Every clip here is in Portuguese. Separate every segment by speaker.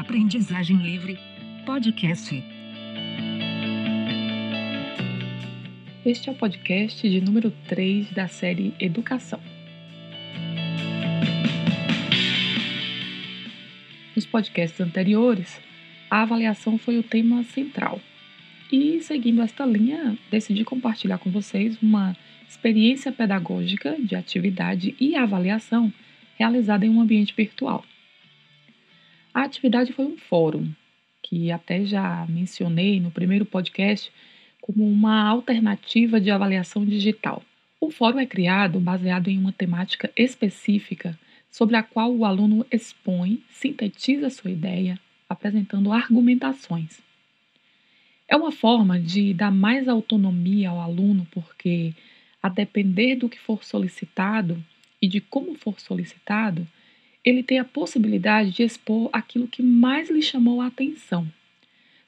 Speaker 1: Aprendizagem Livre Podcast.
Speaker 2: Este é o podcast de número 3 da série Educação. Nos podcasts anteriores, a avaliação foi o tema central. E seguindo esta linha, decidi compartilhar com vocês uma experiência pedagógica de atividade e avaliação realizada em um ambiente virtual. A atividade foi um fórum, que até já mencionei no primeiro podcast como uma alternativa de avaliação digital. O fórum é criado baseado em uma temática específica sobre a qual o aluno expõe, sintetiza sua ideia, apresentando argumentações. É uma forma de dar mais autonomia ao aluno, porque, a depender do que for solicitado e de como for solicitado, ele tem a possibilidade de expor aquilo que mais lhe chamou a atenção,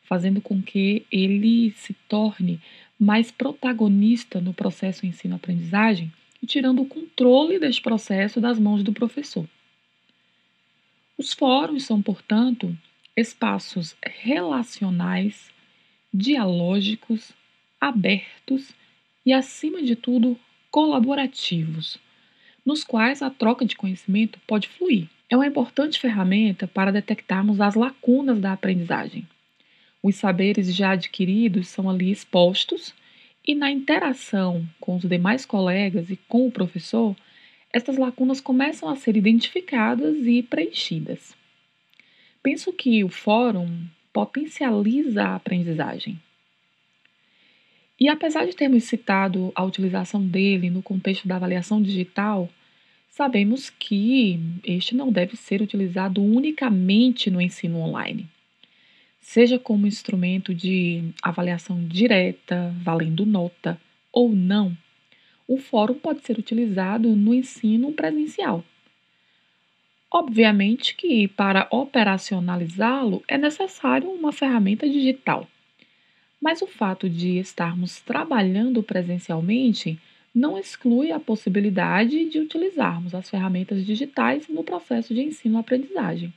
Speaker 2: fazendo com que ele se torne mais protagonista no processo ensino-aprendizagem e tirando o controle deste processo das mãos do professor. Os fóruns são, portanto, espaços relacionais, dialógicos, abertos e, acima de tudo, colaborativos nos quais a troca de conhecimento pode fluir. É uma importante ferramenta para detectarmos as lacunas da aprendizagem. Os saberes já adquiridos são ali expostos e na interação com os demais colegas e com o professor, estas lacunas começam a ser identificadas e preenchidas. Penso que o fórum potencializa a aprendizagem. E apesar de termos citado a utilização dele no contexto da avaliação digital, sabemos que este não deve ser utilizado unicamente no ensino online. Seja como instrumento de avaliação direta, valendo nota ou não, o fórum pode ser utilizado no ensino presencial. Obviamente que para operacionalizá-lo é necessário uma ferramenta digital. Mas o fato de estarmos trabalhando presencialmente não exclui a possibilidade de utilizarmos as ferramentas digitais no processo de ensino-aprendizagem.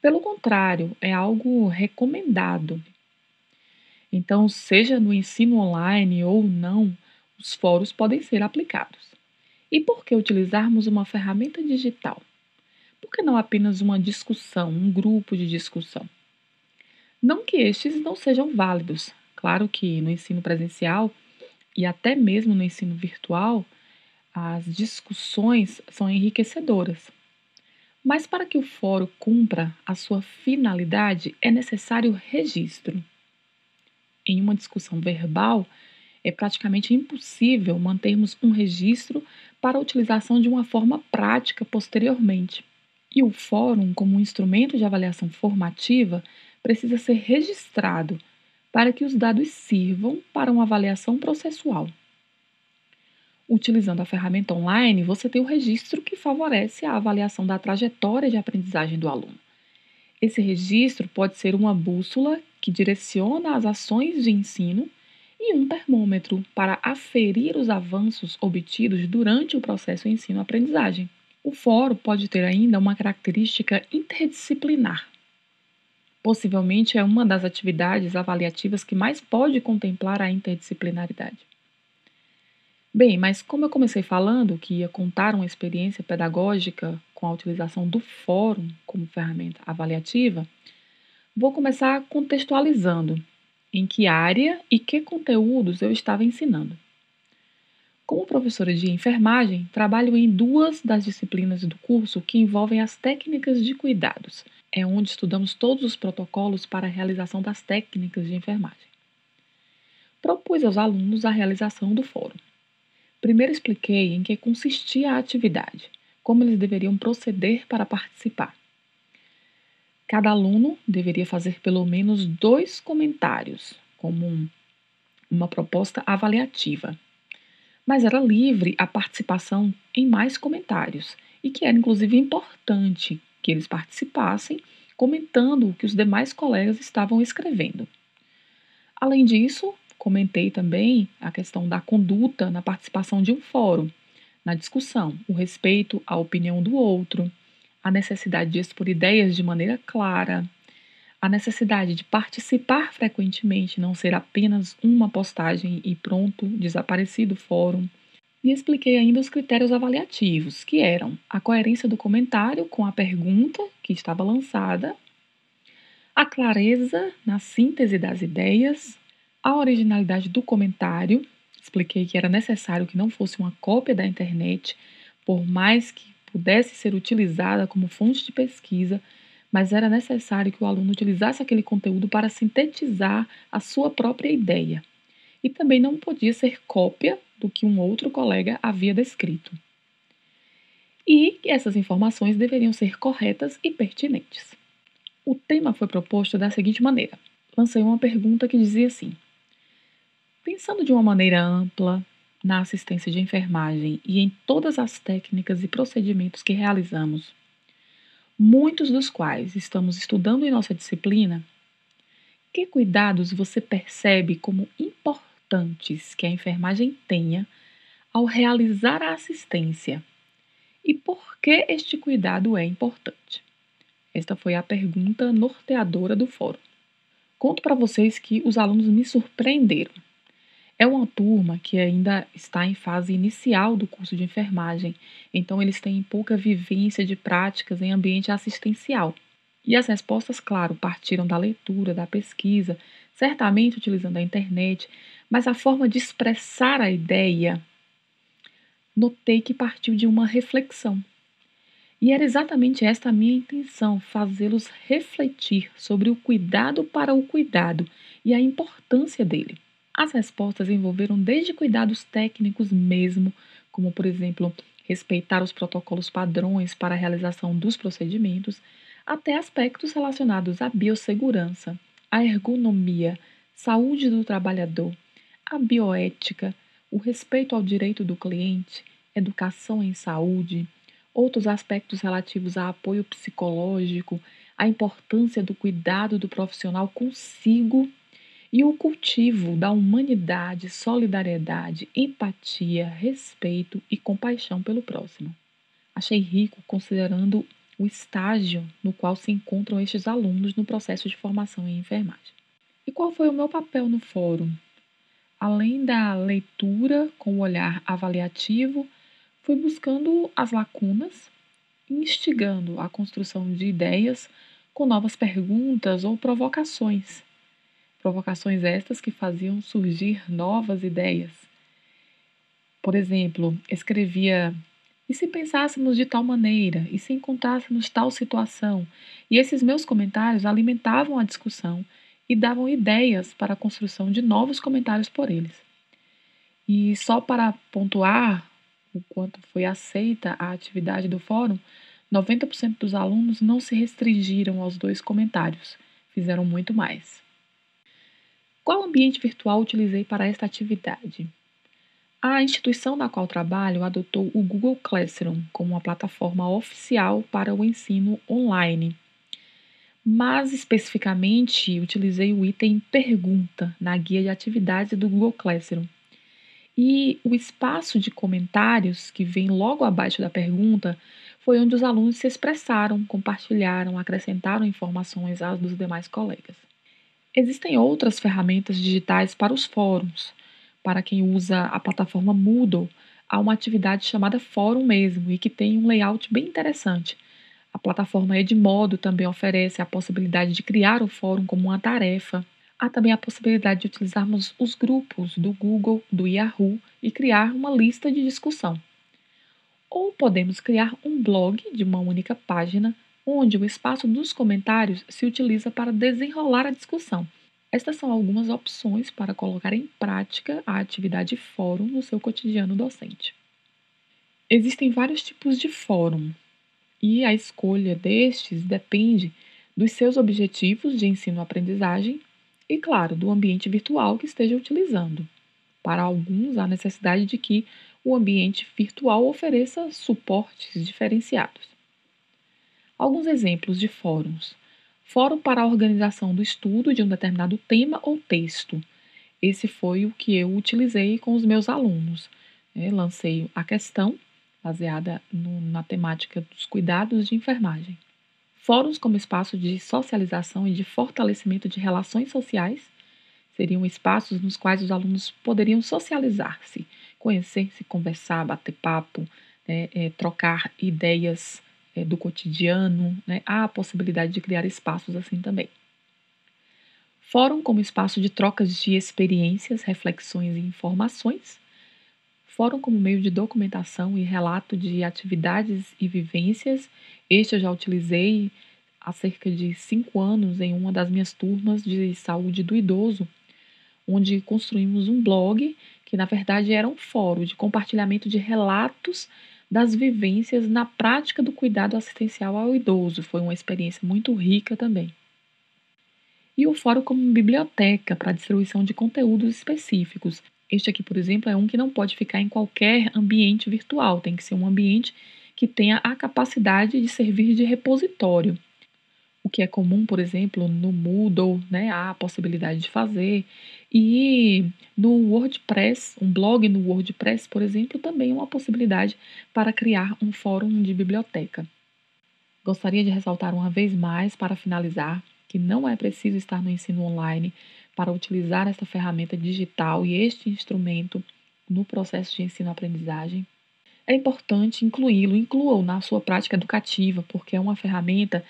Speaker 2: Pelo contrário, é algo recomendado. Então, seja no ensino online ou não, os fóruns podem ser aplicados. E por que utilizarmos uma ferramenta digital? Por que não apenas uma discussão, um grupo de discussão? Não que estes não sejam válidos. Claro que no ensino presencial e até mesmo no ensino virtual, as discussões são enriquecedoras. Mas para que o fórum cumpra a sua finalidade, é necessário registro. Em uma discussão verbal, é praticamente impossível mantermos um registro para a utilização de uma forma prática posteriormente. E o fórum, como um instrumento de avaliação formativa, precisa ser registrado para que os dados sirvam para uma avaliação processual. Utilizando a ferramenta online, você tem o registro que favorece a avaliação da trajetória de aprendizagem do aluno. Esse registro pode ser uma bússola que direciona as ações de ensino e um termômetro para aferir os avanços obtidos durante o processo ensino-aprendizagem. O fórum pode ter ainda uma característica interdisciplinar, Possivelmente é uma das atividades avaliativas que mais pode contemplar a interdisciplinaridade. Bem, mas como eu comecei falando que ia contar uma experiência pedagógica com a utilização do fórum como ferramenta avaliativa, vou começar contextualizando em que área e que conteúdos eu estava ensinando. Como professora de enfermagem, trabalho em duas das disciplinas do curso que envolvem as técnicas de cuidados, é onde estudamos todos os protocolos para a realização das técnicas de enfermagem. Propus aos alunos a realização do fórum. Primeiro expliquei em que consistia a atividade, como eles deveriam proceder para participar. Cada aluno deveria fazer pelo menos dois comentários, como um, uma proposta avaliativa. Mas era livre a participação em mais comentários, e que era inclusive importante que eles participassem, comentando o que os demais colegas estavam escrevendo. Além disso, comentei também a questão da conduta na participação de um fórum, na discussão, o respeito à opinião do outro, a necessidade de expor ideias de maneira clara, a necessidade de participar frequentemente, não ser apenas uma postagem e pronto, desaparecido o fórum. E expliquei ainda os critérios avaliativos, que eram a coerência do comentário com a pergunta que estava lançada, a clareza na síntese das ideias, a originalidade do comentário. Expliquei que era necessário que não fosse uma cópia da internet, por mais que pudesse ser utilizada como fonte de pesquisa, mas era necessário que o aluno utilizasse aquele conteúdo para sintetizar a sua própria ideia. E também não podia ser cópia do que um outro colega havia descrito. E essas informações deveriam ser corretas e pertinentes. O tema foi proposto da seguinte maneira: lancei uma pergunta que dizia assim: Pensando de uma maneira ampla na assistência de enfermagem e em todas as técnicas e procedimentos que realizamos, muitos dos quais estamos estudando em nossa disciplina, que cuidados você percebe como importantes que a enfermagem tenha ao realizar a assistência? E por que este cuidado é importante? Esta foi a pergunta norteadora do fórum. Conto para vocês que os alunos me surpreenderam. É uma turma que ainda está em fase inicial do curso de enfermagem, então eles têm pouca vivência de práticas em ambiente assistencial. E as respostas, claro, partiram da leitura, da pesquisa, certamente utilizando a internet, mas a forma de expressar a ideia, notei que partiu de uma reflexão. E era exatamente esta a minha intenção, fazê-los refletir sobre o cuidado para o cuidado e a importância dele. As respostas envolveram desde cuidados técnicos mesmo, como por exemplo, respeitar os protocolos padrões para a realização dos procedimentos, até aspectos relacionados à biossegurança, à ergonomia, saúde do trabalhador, à bioética, o respeito ao direito do cliente, educação em saúde, outros aspectos relativos a apoio psicológico, a importância do cuidado do profissional consigo e o cultivo da humanidade, solidariedade, empatia, respeito e compaixão pelo próximo. Achei rico considerando o estágio no qual se encontram estes alunos no processo de formação em enfermagem. E qual foi o meu papel no fórum? Além da leitura com o olhar avaliativo, fui buscando as lacunas, instigando a construção de ideias com novas perguntas ou provocações Provocações estas que faziam surgir novas ideias. Por exemplo, escrevia: e se pensássemos de tal maneira? E se encontrássemos tal situação? E esses meus comentários alimentavam a discussão e davam ideias para a construção de novos comentários por eles. E só para pontuar o quanto foi aceita a atividade do fórum, 90% dos alunos não se restringiram aos dois comentários, fizeram muito mais. Qual ambiente virtual utilizei para esta atividade? A instituição na qual trabalho adotou o Google Classroom como uma plataforma oficial para o ensino online. Mas especificamente utilizei o item pergunta na guia de atividades do Google Classroom. E o espaço de comentários que vem logo abaixo da pergunta foi onde os alunos se expressaram, compartilharam, acrescentaram informações às dos demais colegas. Existem outras ferramentas digitais para os fóruns. Para quem usa a plataforma Moodle, há uma atividade chamada Fórum mesmo e que tem um layout bem interessante. A plataforma Edmodo também oferece a possibilidade de criar o fórum como uma tarefa. Há também a possibilidade de utilizarmos os grupos do Google, do Yahoo e criar uma lista de discussão. Ou podemos criar um blog de uma única página onde o espaço dos comentários se utiliza para desenrolar a discussão. Estas são algumas opções para colocar em prática a atividade fórum no seu cotidiano docente. Existem vários tipos de fórum e a escolha destes depende dos seus objetivos de ensino-aprendizagem e, claro, do ambiente virtual que esteja utilizando. Para alguns, há necessidade de que o ambiente virtual ofereça suportes diferenciados. Alguns exemplos de fóruns. Fórum para a organização do estudo de um determinado tema ou texto. Esse foi o que eu utilizei com os meus alunos. Eu lancei a questão, baseada no, na temática dos cuidados de enfermagem. Fóruns como espaço de socialização e de fortalecimento de relações sociais seriam espaços nos quais os alunos poderiam socializar-se, conhecer-se, conversar, bater papo, né, é, trocar ideias é, do cotidiano. Né? Há a possibilidade de criar espaços assim também. Fórum como espaço de trocas de experiências, reflexões e informações. Fórum como meio de documentação e relato de atividades e vivências. Este eu já utilizei há cerca de cinco anos em uma das minhas turmas de saúde do idoso, onde construímos um blog que, na verdade, era um fórum de compartilhamento de relatos das vivências na prática do cuidado assistencial ao idoso. Foi uma experiência muito rica também. E o fórum como biblioteca para distribuição de conteúdos específicos. Este aqui, por exemplo, é um que não pode ficar em qualquer ambiente virtual, tem que ser um ambiente que tenha a capacidade de servir de repositório o que é comum, por exemplo, no Moodle, né, há a possibilidade de fazer. E no WordPress, um blog no WordPress, por exemplo, também é uma possibilidade para criar um fórum de biblioteca. Gostaria de ressaltar uma vez mais, para finalizar, que não é preciso estar no ensino online para utilizar esta ferramenta digital e este instrumento no processo de ensino-aprendizagem. É importante incluí-lo, inclua-o na sua prática educativa, porque é uma ferramenta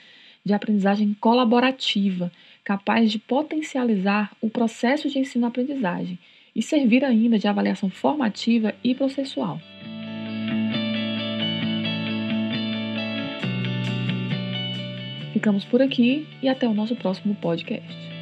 Speaker 2: de aprendizagem colaborativa, capaz de potencializar o processo de ensino-aprendizagem e servir ainda de avaliação formativa e processual. Ficamos por aqui e até o nosso próximo podcast.